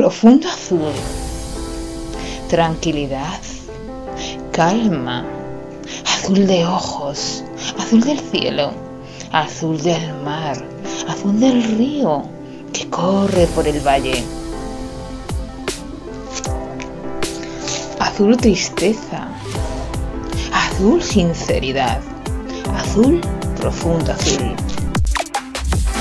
profundo azul, tranquilidad, calma, azul de ojos, azul del cielo, azul del mar, azul del río que corre por el valle. Azul tristeza, azul sinceridad, azul profundo azul.